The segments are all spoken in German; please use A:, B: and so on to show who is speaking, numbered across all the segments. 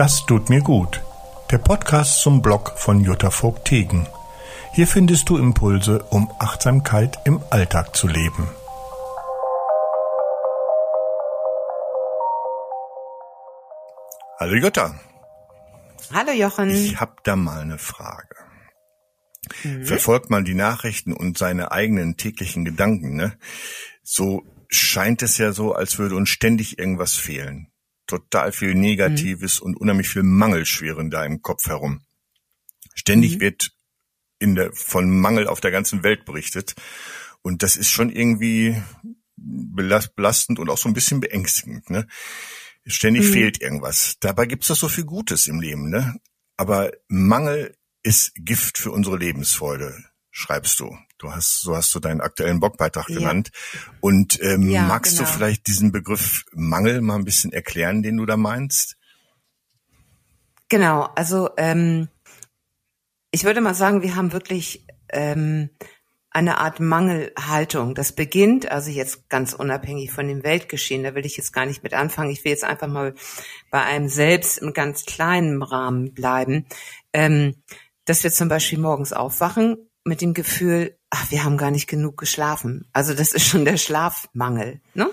A: Das tut mir gut. Der Podcast zum Blog von Jutta Vogt-Tegen. Hier findest du Impulse, um Achtsamkeit im Alltag zu leben. Hallo Jutta.
B: Hallo Jochen.
A: Ich hab da mal eine Frage. Mhm. Verfolgt man die Nachrichten und seine eigenen täglichen Gedanken, ne? So scheint es ja so, als würde uns ständig irgendwas fehlen. Total viel Negatives mhm. und unheimlich viel Mangel schweren da im Kopf herum. Ständig mhm. wird in der, von Mangel auf der ganzen Welt berichtet. Und das ist schon irgendwie belastend und auch so ein bisschen beängstigend. Ne? Ständig mhm. fehlt irgendwas. Dabei gibt's doch so viel Gutes im Leben. Ne? Aber Mangel ist Gift für unsere Lebensfreude, schreibst du. Du hast, so hast du deinen aktuellen Blogbeitrag ja. genannt. Und ähm, ja, magst genau. du vielleicht diesen Begriff Mangel mal ein bisschen erklären, den du da meinst?
B: Genau, also ähm, ich würde mal sagen, wir haben wirklich ähm, eine Art Mangelhaltung. Das beginnt, also jetzt ganz unabhängig von dem Weltgeschehen, da will ich jetzt gar nicht mit anfangen. Ich will jetzt einfach mal bei einem selbst im ganz kleinen Rahmen bleiben, ähm, dass wir zum Beispiel morgens aufwachen mit dem Gefühl, ach, wir haben gar nicht genug geschlafen. Also das ist schon der Schlafmangel. Ne?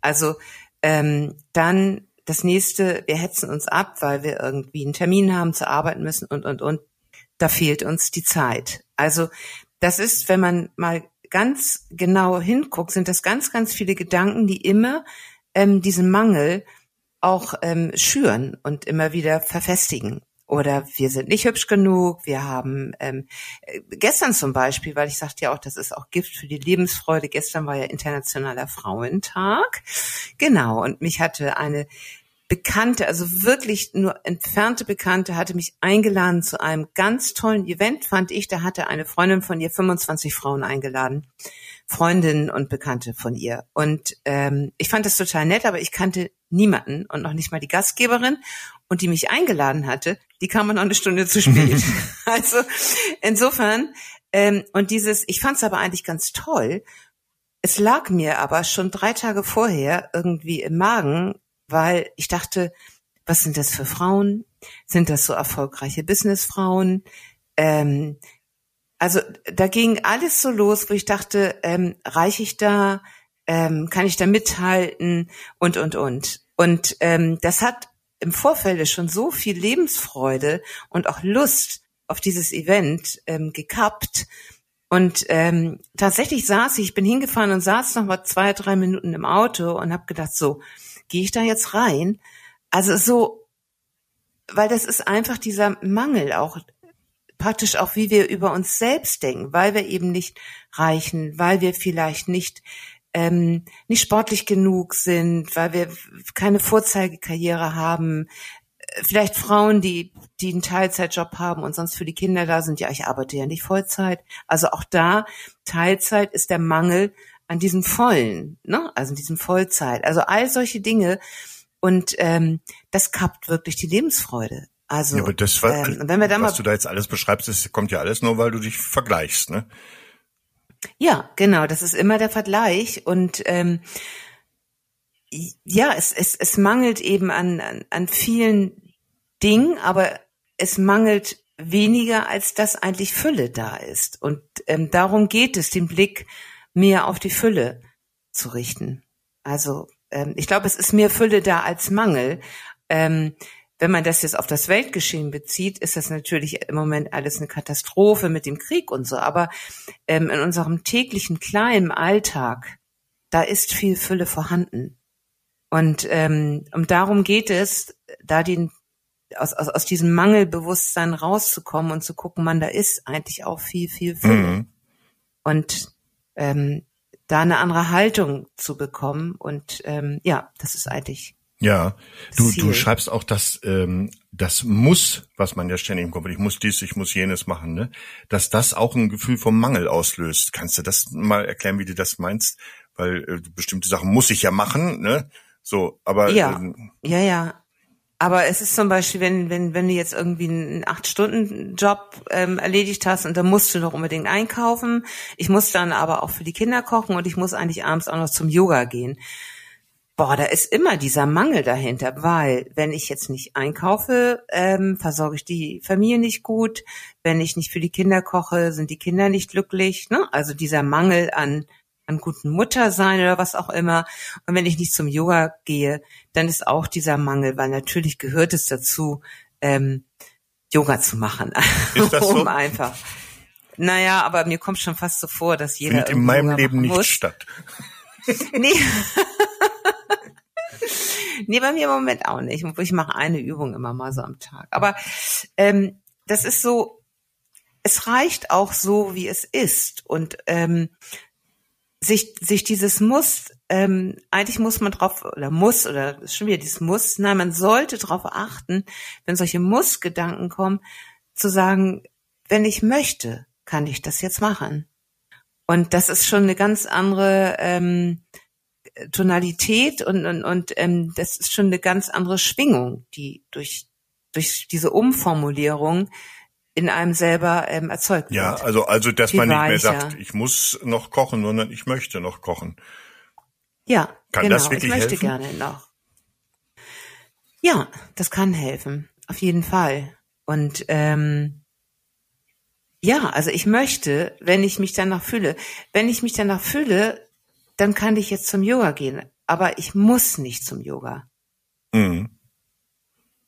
B: Also ähm, dann das nächste, wir hetzen uns ab, weil wir irgendwie einen Termin haben, zu arbeiten müssen und, und, und. Da fehlt uns die Zeit. Also das ist, wenn man mal ganz genau hinguckt, sind das ganz, ganz viele Gedanken, die immer ähm, diesen Mangel auch ähm, schüren und immer wieder verfestigen oder wir sind nicht hübsch genug, wir haben ähm, äh, gestern zum Beispiel, weil ich sagte ja auch, das ist auch Gift für die Lebensfreude, gestern war ja internationaler Frauentag, genau, und mich hatte eine Bekannte, also wirklich nur entfernte Bekannte, hatte mich eingeladen zu einem ganz tollen Event, fand ich. Da hatte eine Freundin von ihr 25 Frauen eingeladen. Freundinnen und Bekannte von ihr. Und ähm, ich fand das total nett, aber ich kannte niemanden und noch nicht mal die Gastgeberin. Und die mich eingeladen hatte, die kam noch eine Stunde zu spät. also insofern, ähm, und dieses, ich fand es aber eigentlich ganz toll. Es lag mir aber schon drei Tage vorher irgendwie im Magen, weil ich dachte, was sind das für Frauen? Sind das so erfolgreiche Businessfrauen? Ähm, also da ging alles so los, wo ich dachte, ähm, reiche ich da, ähm, kann ich da mithalten und und und. Und ähm, das hat im Vorfeld schon so viel Lebensfreude und auch Lust auf dieses Event ähm, gekappt. Und ähm, tatsächlich saß ich, ich bin hingefahren und saß noch mal zwei, drei Minuten im Auto und habe gedacht, so, gehe ich da jetzt rein? Also so, weil das ist einfach dieser Mangel auch, praktisch auch, wie wir über uns selbst denken, weil wir eben nicht reichen, weil wir vielleicht nicht ähm, nicht sportlich genug sind, weil wir keine Vorzeigekarriere haben, äh, vielleicht Frauen, die, die einen Teilzeitjob haben und sonst für die Kinder da sind, ja, ich arbeite ja nicht Vollzeit. Also auch da, Teilzeit ist der Mangel an diesem Vollen, ne? also in diesem Vollzeit. Also all solche Dinge. Und ähm, das kappt wirklich die Lebensfreude. Also,
A: ja, aber das, was, ähm, wenn wir da was mal, du da jetzt alles beschreibst, das kommt ja alles nur, weil du dich vergleichst, ne?
B: Ja, genau, das ist immer der Vergleich und ähm, ja, es, es, es mangelt eben an, an, an vielen Dingen, aber es mangelt weniger, als dass eigentlich Fülle da ist. Und ähm, darum geht es, den Blick mehr auf die Fülle zu richten. Also ähm, ich glaube, es ist mehr Fülle da als Mangel. Ähm, wenn man das jetzt auf das Weltgeschehen bezieht, ist das natürlich im Moment alles eine Katastrophe mit dem Krieg und so. Aber ähm, in unserem täglichen kleinen Alltag, da ist viel Fülle vorhanden. Und ähm, um darum geht es, da den aus, aus, aus diesem Mangelbewusstsein rauszukommen und zu gucken, man, da ist eigentlich auch viel, viel Fülle. Mhm. Und ähm, da eine andere Haltung zu bekommen. Und ähm, ja, das ist eigentlich
A: ja, du, du schreibst auch, dass ähm, das muss, was man ja ständig im Kopf hat, ich muss dies, ich muss jenes machen, ne? dass das auch ein Gefühl vom Mangel auslöst. Kannst du das mal erklären, wie du das meinst? Weil äh, bestimmte Sachen muss ich ja machen, ne? So, aber
B: ja, ähm, ja, ja. Aber es ist zum Beispiel, wenn wenn wenn du jetzt irgendwie einen acht Stunden Job ähm, erledigt hast und dann musst du noch unbedingt einkaufen. Ich muss dann aber auch für die Kinder kochen und ich muss eigentlich abends auch noch zum Yoga gehen Boah, da ist immer dieser Mangel dahinter, weil wenn ich jetzt nicht einkaufe, ähm, versorge ich die Familie nicht gut. Wenn ich nicht für die Kinder koche, sind die Kinder nicht glücklich. Ne? Also dieser Mangel an an guten Muttersein oder was auch immer. Und wenn ich nicht zum Yoga gehe, dann ist auch dieser Mangel, weil natürlich gehört es dazu, ähm, Yoga zu machen.
A: Ist das so?
B: um einfach. Naja, aber mir kommt schon fast so vor, dass jeder.
A: Findet in meinem
B: Yoga
A: Leben nicht
B: muss.
A: statt.
B: Nee. nee, bei mir im Moment auch nicht. Ich mache eine Übung immer mal so am Tag. Aber ähm, das ist so, es reicht auch so, wie es ist. Und ähm, sich, sich dieses Muss, ähm, eigentlich muss man drauf, oder muss, oder ist schon wieder dieses Muss, nein, man sollte darauf achten, wenn solche Muss-Gedanken kommen, zu sagen, wenn ich möchte, kann ich das jetzt machen. Und das ist schon eine ganz andere ähm, Tonalität und, und, und ähm, das ist schon eine ganz andere Schwingung, die durch, durch diese Umformulierung in einem selber ähm, erzeugt wird.
A: Ja, also, also, dass
B: Viel
A: man nicht mehr sagt, ich muss noch kochen, sondern ich möchte noch kochen.
B: Ja,
A: Kann
B: genau.
A: das wirklich
B: ich möchte
A: helfen?
B: gerne noch. Ja, das kann helfen, auf jeden Fall. Und ähm, ja, also ich möchte, wenn ich mich danach fühle, wenn ich mich danach fühle, dann kann ich jetzt zum Yoga gehen. Aber ich muss nicht zum Yoga.
A: Mhm.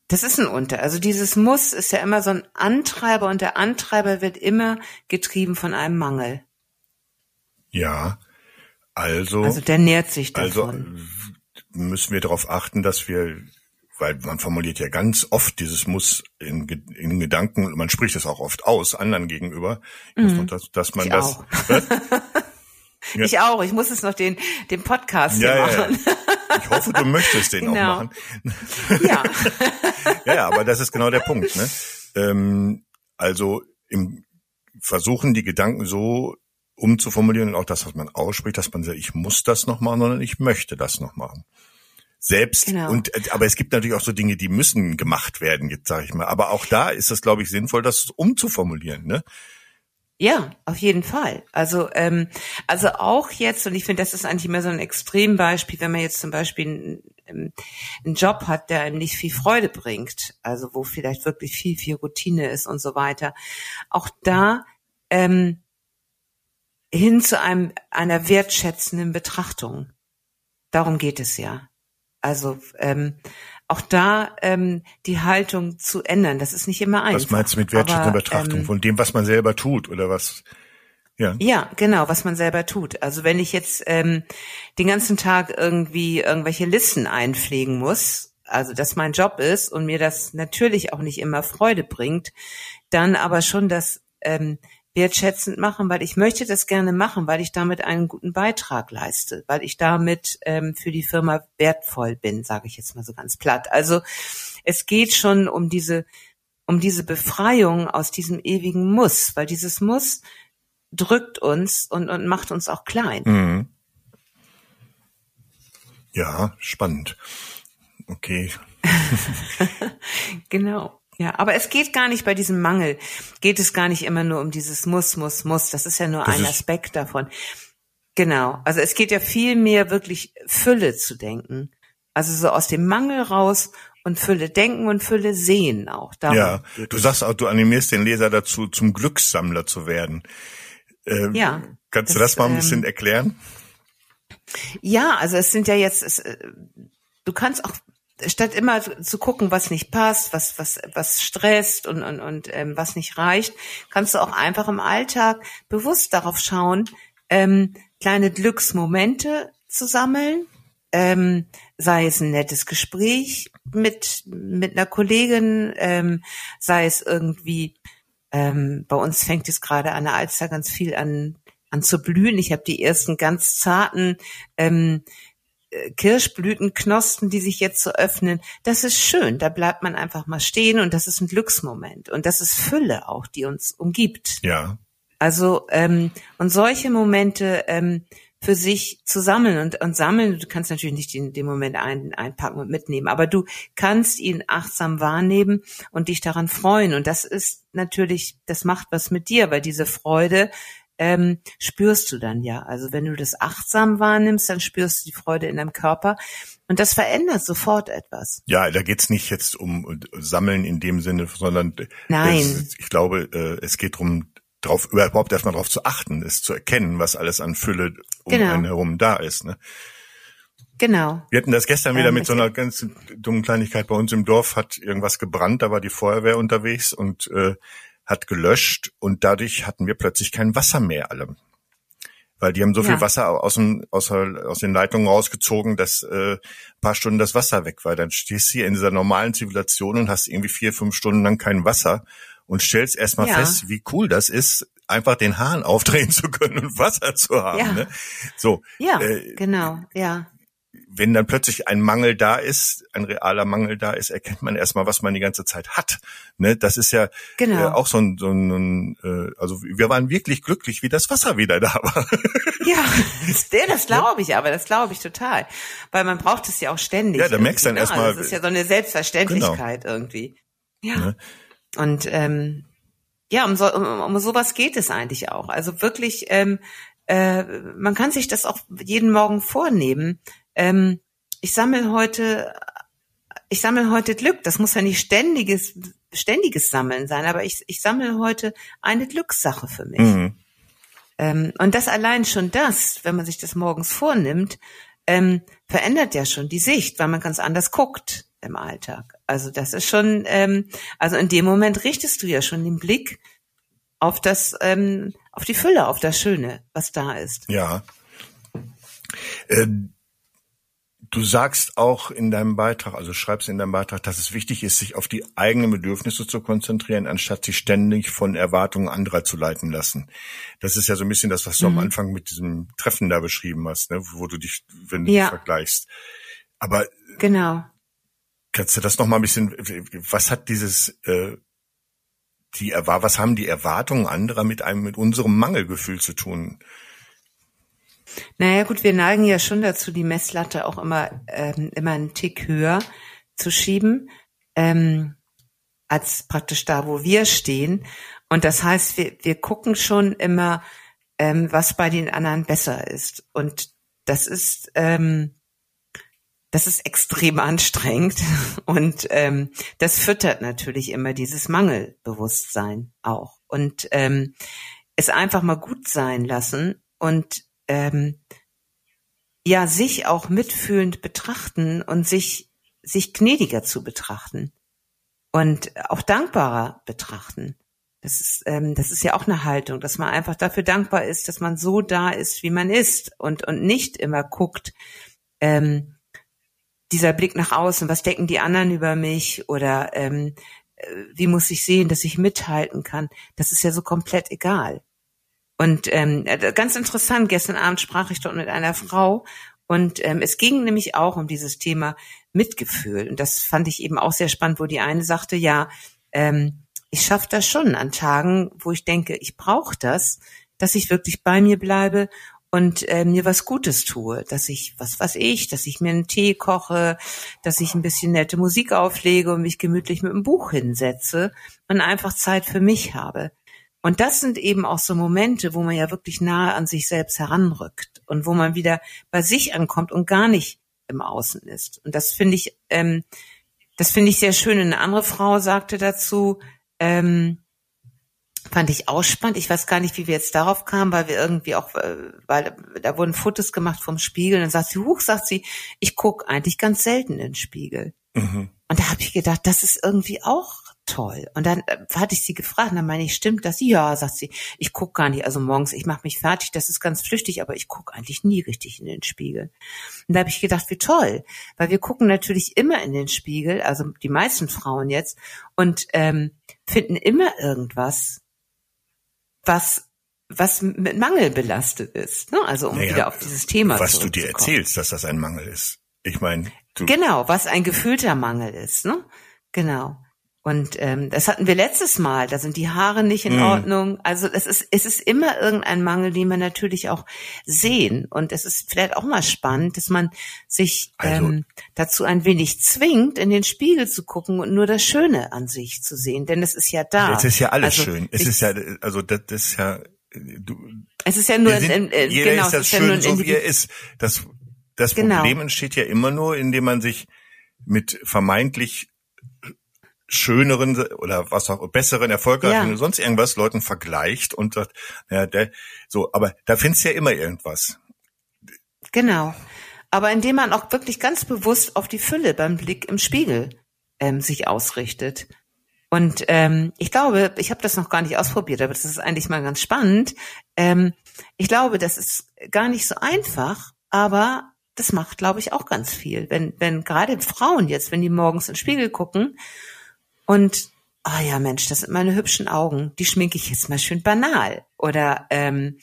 B: Das ist ein Unter. Also dieses Muss ist ja immer so ein Antreiber und der Antreiber wird immer getrieben von einem Mangel.
A: Ja, also,
B: Also der nährt sich
A: also
B: davon.
A: müssen wir darauf achten, dass wir, weil man formuliert ja ganz oft dieses Muss in, in Gedanken, und man spricht es auch oft aus, anderen gegenüber, dass, dass man
B: Mhm. Ich
A: das? Ja.
B: Ich auch. Ich muss jetzt noch den, den Podcast hier
A: Ja, ja, ja.
B: machen.
A: Ich hoffe, du möchtest den
B: Genau.
A: auch machen.
B: Ja.
A: Ja, ja, aber das ist genau der Punkt. Ne? Ähm, also im Versuchen, die Gedanken so umzuformulieren und auch das, was man ausspricht, dass man sagt, ich muss das noch machen, sondern ich möchte das noch machen. Selbst
B: Genau.
A: und äh, aber es gibt natürlich auch so Dinge, die müssen gemacht werden, jetzt sage ich mal. Aber auch da ist es, glaube ich, sinnvoll, das umzuformulieren. Ne?
B: Ja, auf jeden Fall. Also, ähm, also auch jetzt, und ich finde, das ist eigentlich immer so ein Extrembeispiel, wenn man jetzt zum Beispiel einen, ähm, einen Job hat, der einem nicht viel Freude bringt, also wo vielleicht wirklich viel, viel Routine ist und so weiter. Auch da ähm, hin zu einem einer wertschätzenden Betrachtung. Darum geht es ja. Also ähm, auch da ähm, die Haltung zu ändern, das ist nicht immer einfach.
A: Was meinst du mit wertschätzender Betrachtung
B: ähm,
A: von dem, was man selber tut oder was? Ja.
B: Ja, genau, was man selber tut. Also wenn ich jetzt ähm, den ganzen Tag irgendwie irgendwelche Listen einpflegen muss, also das mein Job ist und mir das natürlich auch nicht immer Freude bringt, dann aber schon das ähm, wertschätzend machen, weil ich möchte das gerne machen, weil ich damit einen guten Beitrag leiste, weil ich damit ähm, für die Firma wertvoll bin, sage ich jetzt mal so ganz platt. Also es geht schon um diese um diese Befreiung aus diesem ewigen Muss, weil dieses Muss drückt uns und, und macht uns auch klein.
A: Mhm. Ja, spannend. Okay.
B: Genau. Ja, aber es geht gar nicht bei diesem Mangel, geht es gar nicht immer nur um dieses Muss, Muss, Muss. Das ist ja nur
A: Das
B: ein Aspekt davon. Genau. Also es geht ja viel mehr wirklich Fülle zu denken. Also so aus dem Mangel raus und Fülle denken und Fülle sehen auch. Darum
A: Ja, du sagst auch, du animierst den Leser dazu, zum Glückssammler zu werden. Ähm,
B: Ja,
A: Kannst du
B: das,
A: das mal ein bisschen
B: ähm,
A: erklären?
B: Ja, also es sind ja jetzt, es, äh, du kannst auch statt immer zu gucken, was nicht passt, was was was stresst und und und ähm, was nicht reicht, kannst du auch einfach im Alltag bewusst darauf schauen, ähm, kleine Glücksmomente zu sammeln, ähm, sei es ein nettes Gespräch mit mit einer Kollegin, ähm, sei es irgendwie ähm, bei uns fängt es gerade an der Alster ganz viel an an zu blühen. Ich habe die ersten ganz zarten ähm, äh, Kirschblütenknospen, die sich jetzt so öffnen. Das ist schön. Da bleibt man einfach mal stehen und das ist ein Glücksmoment und das ist Fülle auch, die uns umgibt.
A: Ja.
B: Also ähm, und solche Momente ähm, für sich zu sammeln und, und sammeln, du kannst natürlich nicht den, den Moment ein, einpacken und mitnehmen, aber du kannst ihn achtsam wahrnehmen und dich daran freuen. Und das ist natürlich, das macht was mit dir, weil diese Freude ähm, spürst du dann ja. Also wenn du das achtsam wahrnimmst, dann spürst du die Freude in deinem Körper. Und das verändert sofort etwas.
A: Ja, da geht's nicht jetzt um Sammeln in dem Sinne, sondern
B: Nein.
A: Es, ich glaube, äh, es geht darum, drauf, überhaupt erstmal darauf zu achten, es zu erkennen, was alles an Fülle um
B: Genau.
A: einen herum da ist. Ne?
B: Genau.
A: Wir hatten das gestern wieder
B: Ähm,
A: mit so einer ganz dummen Kleinigkeit bei uns im Dorf, hat irgendwas gebrannt, da war die Feuerwehr unterwegs und äh, hat gelöscht und dadurch hatten wir plötzlich kein Wasser mehr alle. Weil die haben so
B: Ja.
A: viel Wasser aus, dem, aus, aus den Leitungen rausgezogen, dass äh, ein paar Stunden das Wasser weg war. Dann stehst du hier in dieser normalen Zivilisation und hast irgendwie vier, fünf Stunden lang kein Wasser und stellst erstmal
B: Ja.
A: fest, wie cool das ist, einfach den Hahn aufdrehen zu können und Wasser zu haben.
B: Ja.
A: Ne? So,
B: Ja,
A: Äh,
B: genau, ja.
A: Wenn dann plötzlich ein Mangel da ist, ein realer Mangel da ist, erkennt man erstmal, was man die ganze Zeit hat. Ne, das ist ja
B: Genau.
A: äh, auch so ein, so ein äh, also wir waren wirklich glücklich, wie das Wasser wieder da war.
B: Ja, das, glaube ich, aber das glaube ich total. Weil man braucht es ja auch ständig.
A: Ja, da merkst du dann
B: ne?
A: erstmal-
B: Also Das ist ja so eine Selbstverständlichkeit irgendwie. Ja.
A: Ne?
B: Und ähm, ja, um, so, um, um sowas geht es eigentlich auch. Also wirklich, ähm, äh, man kann sich das auch jeden Morgen vornehmen. Ähm, ich sammle heute, ich sammle heute Glück. Das muss ja nicht ständiges, ständiges Sammeln sein, aber ich, ich sammle heute eine Glückssache für mich.
A: Mhm.
B: Ähm, und das allein schon das, wenn man sich das morgens vornimmt, ähm, verändert ja schon die Sicht, weil man ganz anders guckt im Alltag. Also das ist schon, ähm, also in dem Moment richtest du ja schon den Blick auf das, ähm, auf die Fülle, auf das Schöne, was da ist.
A: Ja. Äh, du sagst auch in deinem Beitrag, also schreibst in deinem Beitrag, dass es wichtig ist, sich auf die eigenen Bedürfnisse zu konzentrieren, anstatt sich ständig von Erwartungen anderer zu leiten lassen. Das ist ja so ein bisschen das, was du
B: Mhm.
A: am Anfang mit diesem Treffen da beschrieben hast, ne? wo du dich, wenn du
B: Ja.
A: dich vergleichst. Aber
B: Genau.
A: Kannst du das noch mal ein bisschen, was hat dieses, äh, die was haben die Erwartungen anderer mit einem, mit unserem Mangelgefühl zu tun?
B: Naja gut, wir neigen ja schon dazu, die Messlatte auch immer, ähm, immer einen Tick höher zu schieben, ähm, als praktisch da, wo wir stehen. Und das heißt, wir, wir gucken schon immer, ähm, was bei den anderen besser ist. Und das ist, ähm, das ist extrem anstrengend und ähm, das füttert natürlich immer dieses Mangelbewusstsein auch und ähm, es einfach mal gut sein lassen und ähm, ja sich auch mitfühlend betrachten und sich sich gnädiger zu betrachten und auch dankbarer betrachten. Das ist ähm, das ist ja auch eine Haltung, dass man einfach dafür dankbar ist, dass man so da ist, wie man ist und und nicht immer guckt. Ähm, dieser Blick nach außen, was denken die anderen über mich oder ähm, äh, wie muss ich sehen, dass ich mithalten kann, das ist ja so komplett egal. Und ähm, äh, ganz interessant, gestern Abend sprach ich dort mit einer Frau und ähm, es ging nämlich auch um dieses Thema Mitgefühl. Und das fand ich eben auch sehr spannend, wo die eine sagte, ja, ähm, ich schaffe das schon an Tagen, wo ich denke, ich brauche das, dass ich wirklich bei mir bleibe und äh, mir was Gutes tue, dass ich, was weiß ich, dass ich mir einen Tee koche, dass ich ein bisschen nette Musik auflege und mich gemütlich mit einem Buch hinsetze und einfach Zeit für mich habe. Und das sind eben auch so Momente, wo man ja wirklich nahe an sich selbst heranrückt und wo man wieder bei sich ankommt und gar nicht im Außen ist. Und das finde ich, ähm, das finde ich sehr schön. Eine andere Frau sagte dazu, ähm, fand ich auch spannend. Ich weiß gar nicht, wie wir jetzt darauf kamen, weil wir irgendwie auch, äh, weil da wurden Fotos gemacht vom Spiegel. Und dann sagt sie, huch, sagt sie, ich guck eigentlich ganz selten in den Spiegel.
A: Mhm.
B: Und da habe ich gedacht, das ist irgendwie auch toll. Und dann äh, hatte ich sie gefragt, und dann meine ich, stimmt das? Ja, sagt sie, ich guck gar nicht. Also morgens, ich mache mich fertig, das ist ganz flüchtig, aber ich guck eigentlich nie richtig in den Spiegel. Und da habe ich gedacht, wie toll, weil wir gucken natürlich immer in den Spiegel, also die meisten Frauen jetzt, und ähm, finden immer irgendwas, was was mit Mangel belastet ist. Ne? Also um
A: Naja,
B: wieder auf dieses Thema
A: Was du dir
B: zurückzukommen.
A: erzählst, dass das ein Mangel ist. Ich meine,
B: Genau, was ein gefühlter Mangel ist, ne? Genau. Und ähm, das hatten wir letztes Mal. Da sind die Haare nicht in
A: Mhm.
B: Ordnung. Also es ist es ist immer irgendein Mangel, den wir natürlich auch sehen. Und es ist vielleicht auch mal spannend, dass man sich
A: Also-
B: ähm, dazu ein wenig zwingt, in den Spiegel zu gucken und nur das Schöne an sich zu sehen. Denn es ist ja da.
A: jetzt ist ja alles
B: Also
A: schön. Es ist ja, also das, das ist ja du,
B: es ist ja nur,
A: sind,
B: in, in,
A: jeder
B: genau,
A: ist das schön, ja so wie er ist. Das, das genau. Problem entsteht ja immer nur, indem man sich mit vermeintlich schöneren oder was auch besseren, erfolgreichen ja. sonst irgendwas Leuten vergleicht und sagt, ja, der, so, aber da findest du ja immer irgendwas.
B: Genau. Aber indem man auch wirklich ganz bewusst auf die Fülle beim Blick im Spiegel ähm, sich ausrichtet. Und ähm, ich glaube, ich habe das noch gar nicht ausprobiert, aber das ist eigentlich mal ganz spannend. Ähm, ich glaube, das ist gar nicht so einfach, aber das macht, glaube ich, auch ganz viel. Wenn, wenn gerade Frauen jetzt, wenn die morgens in den Spiegel gucken und oh ja, Mensch, das sind meine hübschen Augen, die schminke ich jetzt mal schön banal. Oder ähm,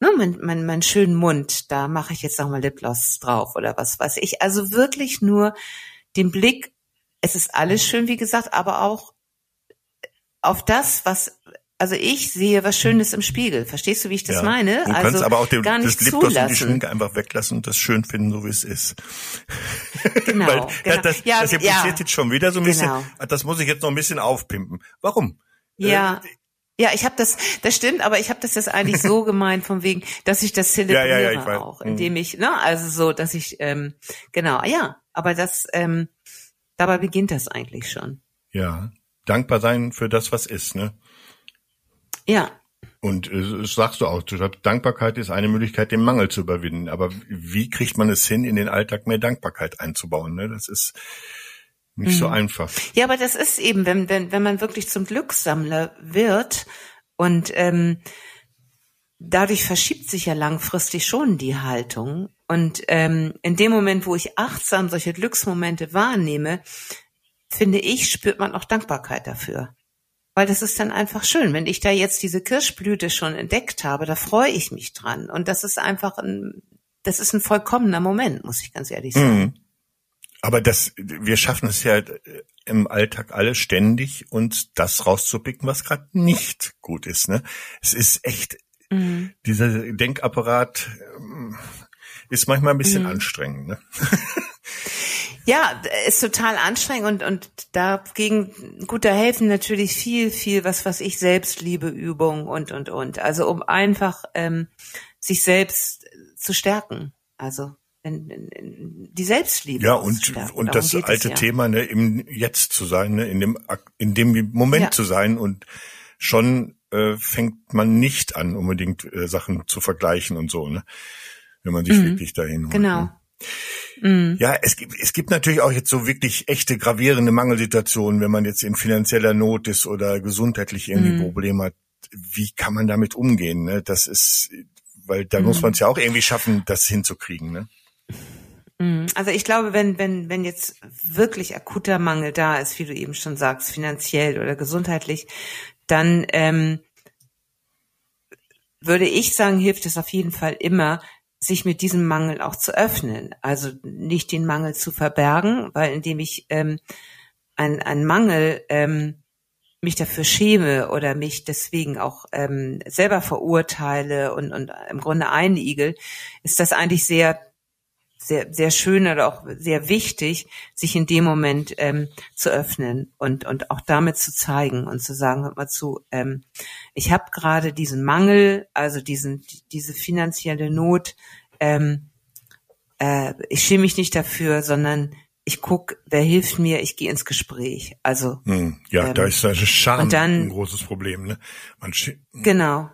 B: ne, mein, mein, mein schönen Mund, da mache ich jetzt nochmal Lipgloss drauf oder was weiß ich. Also wirklich nur den Blick, es ist alles schön, wie gesagt, aber auch auf das, was also ich sehe was Schönes im Spiegel. Verstehst du, wie ich das ja. meine?
A: Du
B: also
A: kannst aber auch den, gar nicht das Lipgloss und die Schminke einfach weglassen und das schön finden, so wie es ist.
B: Genau. Weil genau.
A: Das, ja, das impliziert ja. jetzt schon wieder so ein bisschen, genau. das muss ich jetzt noch ein bisschen aufpimpen. Warum?
B: Ja. Äh, ja, ich habe das, das stimmt, aber ich habe das jetzt eigentlich so gemeint, von wegen, dass ich das zelebriere ja, ja, auch, indem ich, ne, also so, dass ich, ähm, genau, ja, aber das, ähm, dabei beginnt das eigentlich schon.
A: Ja, dankbar sein für das, was ist, ne?
B: Ja.
A: Und äh, sagst du auch, Dankbarkeit ist eine Möglichkeit, den Mangel zu überwinden. Aber wie kriegt man es hin, in den Alltag mehr Dankbarkeit einzubauen? Ne? Das ist nicht mhm. so einfach.
B: Ja, aber das ist eben, wenn, wenn, wenn man wirklich zum Glückssammler wird und ähm, dadurch verschiebt sich ja langfristig schon die Haltung. Und ähm, in dem Moment, wo ich achtsam solche Glücksmomente wahrnehme, finde ich, spürt man auch Dankbarkeit dafür. Weil das ist dann einfach schön. Wenn ich da jetzt diese Kirschblüte schon entdeckt habe, da freue ich mich dran. Und das ist einfach ein, das ist ein vollkommener Moment, muss ich ganz ehrlich sagen. Mhm.
A: Aber das, wir schaffen es ja im Alltag alle ständig, uns das rauszupicken, was gerade nicht gut ist. Ne? Es ist echt, mhm. dieser Denkapparat ähm, ist manchmal ein bisschen mhm. anstrengend. Ne?
B: Ja, ist total anstrengend und, und dagegen, gut, da helfen natürlich viel, viel, was, was ich selbst liebe, Übungen und, und, und. Also um einfach ähm, sich selbst zu stärken. Also in, in, in die Selbstliebe.
A: Ja, und, und das alte ja. Thema, ne, im Jetzt zu sein, ne, in dem, in dem Moment ja. zu sein und schon äh, fängt man nicht an, unbedingt äh, Sachen zu vergleichen und so, ne? Wenn man sich mhm. wirklich dahin holt.
B: Genau.
A: Ne? Mhm. Ja, es gibt, es gibt natürlich auch jetzt so wirklich echte gravierende Mangelsituationen, wenn man jetzt in finanzieller Not ist oder gesundheitlich irgendwie mhm. Probleme hat. Wie kann man damit umgehen? Ne? Das ist, weil da mhm. muss man es ja auch irgendwie schaffen, das hinzukriegen. Ne?
B: Mhm. Also ich glaube, wenn, wenn, wenn jetzt wirklich akuter Mangel da ist, wie du eben schon sagst, finanziell oder gesundheitlich, dann ähm, würde ich sagen, hilft es auf jeden Fall immer, sich mit diesem Mangel auch zu öffnen. Also nicht den Mangel zu verbergen, weil indem ich ähm, ein, ein Mangel ähm, mich dafür schäme oder mich deswegen auch ähm, selber verurteile und, und im Grunde einigel, ist das eigentlich sehr sehr, sehr schön oder auch sehr wichtig, sich in dem Moment ähm, zu öffnen und, und auch damit zu zeigen und zu sagen, hört mal zu, ähm, ich habe gerade diesen Mangel, also diesen, diese finanzielle Not, ähm, äh, ich schäme mich nicht dafür, sondern ich guck, wer hilft mir, ich gehe ins Gespräch. Also
A: hm, ja, ähm, da ist also Scham dann, ein großes Problem. Ne? Man
B: genau.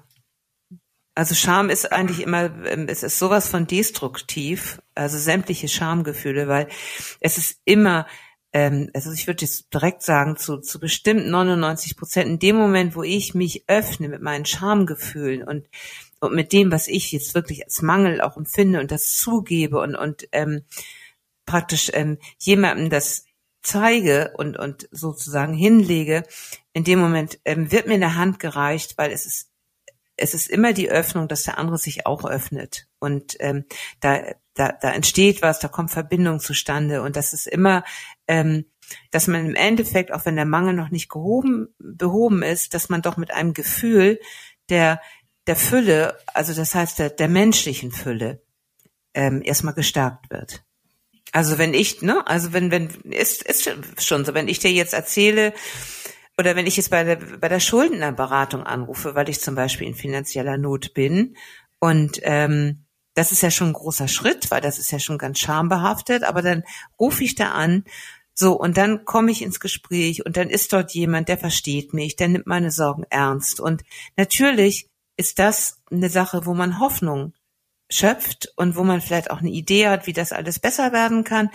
B: Also Scham ist eigentlich immer, ähm, es ist sowas von destruktiv, also sämtliche Schamgefühle, weil es ist immer, ähm, also ich würde jetzt direkt sagen, zu, zu bestimmten 99 Prozent in dem Moment, wo ich mich öffne mit meinen Schamgefühlen und, und mit dem, was ich jetzt wirklich als Mangel auch empfinde und das zugebe und, und ähm, praktisch ähm, jemandem das zeige und, und sozusagen hinlege, in dem Moment ähm, wird mir eine Hand gereicht, weil es ist es ist immer die Öffnung, dass der andere sich auch öffnet. Und ähm, da, da, da entsteht was, da kommt Verbindung zustande. Und das ist immer, ähm, dass man im Endeffekt, auch wenn der Mangel noch nicht gehoben, behoben ist, dass man doch mit einem Gefühl der, der Fülle, also das heißt der, der menschlichen Fülle, ähm, erstmal gestärkt wird. Also wenn ich, ne, also wenn, wenn, ist, ist schon so, wenn ich dir jetzt erzähle, oder wenn ich jetzt bei der, bei der Schuldnerberatung anrufe, weil ich zum Beispiel in finanzieller Not bin und ähm, das ist ja schon ein großer Schritt, weil das ist ja schon ganz schambehaftet, aber dann rufe ich da an, so, und dann komme ich ins Gespräch und dann ist dort jemand, der versteht mich, der nimmt meine Sorgen ernst. Und natürlich ist das eine Sache, wo man Hoffnung schöpft und wo man vielleicht auch eine Idee hat, wie das alles besser werden kann.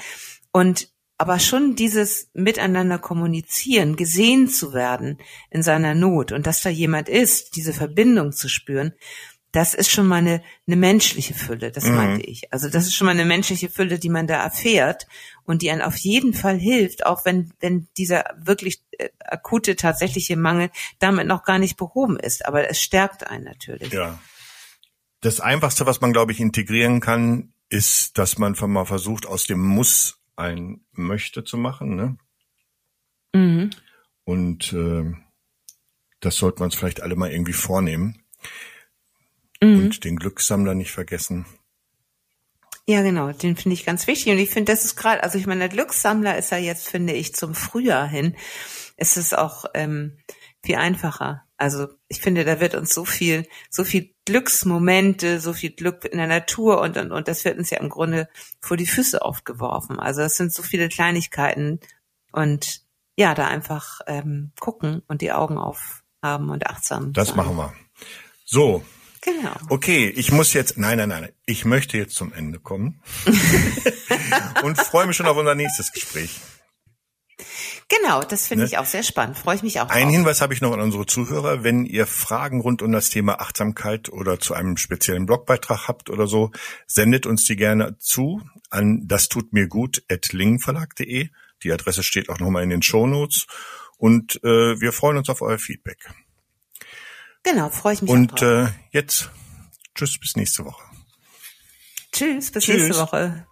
B: Und aber schon dieses Miteinander kommunizieren, gesehen zu werden in seiner Not und dass da jemand ist, diese Verbindung zu spüren, das ist schon mal eine, eine menschliche Fülle, das mhm. meinte ich. Also das ist schon mal eine menschliche Fülle, die man da erfährt und die einen auf jeden Fall hilft, auch wenn, wenn dieser wirklich äh, akute, tatsächliche Mangel damit noch gar nicht behoben ist. Aber es stärkt einen natürlich.
A: Ja. Das Einfachste, was man, glaube ich, integrieren kann, ist, dass man mal versucht, aus dem Muss ein Möchte zu machen. Ne? Mhm. Und äh, das sollte man uns vielleicht alle mal irgendwie vornehmen. Mhm. Und den Glückssammler nicht vergessen.
B: Ja, genau, den finde ich ganz wichtig. Und ich finde, das ist gerade, also ich meine, der Glückssammler ist ja jetzt, finde ich, zum Frühjahr hin, ist es auch ähm, viel einfacher. Also ich finde, da wird uns so viel, so viel Glücksmomente, so viel Glück in der Natur und, und, und das wird uns ja im Grunde vor die Füße aufgeworfen. Also es sind so viele Kleinigkeiten und ja, da einfach ähm, gucken und die Augen aufhaben und achtsam.
A: Das
B: sein.
A: machen wir. So.
B: Genau.
A: Okay, ich muss jetzt, nein, nein, nein, ich möchte jetzt zum Ende kommen und freue mich schon auf unser nächstes Gespräch.
B: Genau, das finde ne? ich auch sehr spannend. Freue ich mich auch.
A: Einen Hinweis habe ich noch an unsere Zuhörer. Wenn ihr Fragen rund um das Thema Achtsamkeit oder zu einem speziellen Blogbeitrag habt oder so, sendet uns die gerne zu an das tut mir gut at lingenverlag.de. Die Adresse steht auch nochmal in den Show Notes. Und äh, wir freuen uns auf euer Feedback.
B: Genau, freue ich mich.
A: Und äh, jetzt tschüss bis nächste Woche.
B: Tschüss bis tschüss. nächste Woche.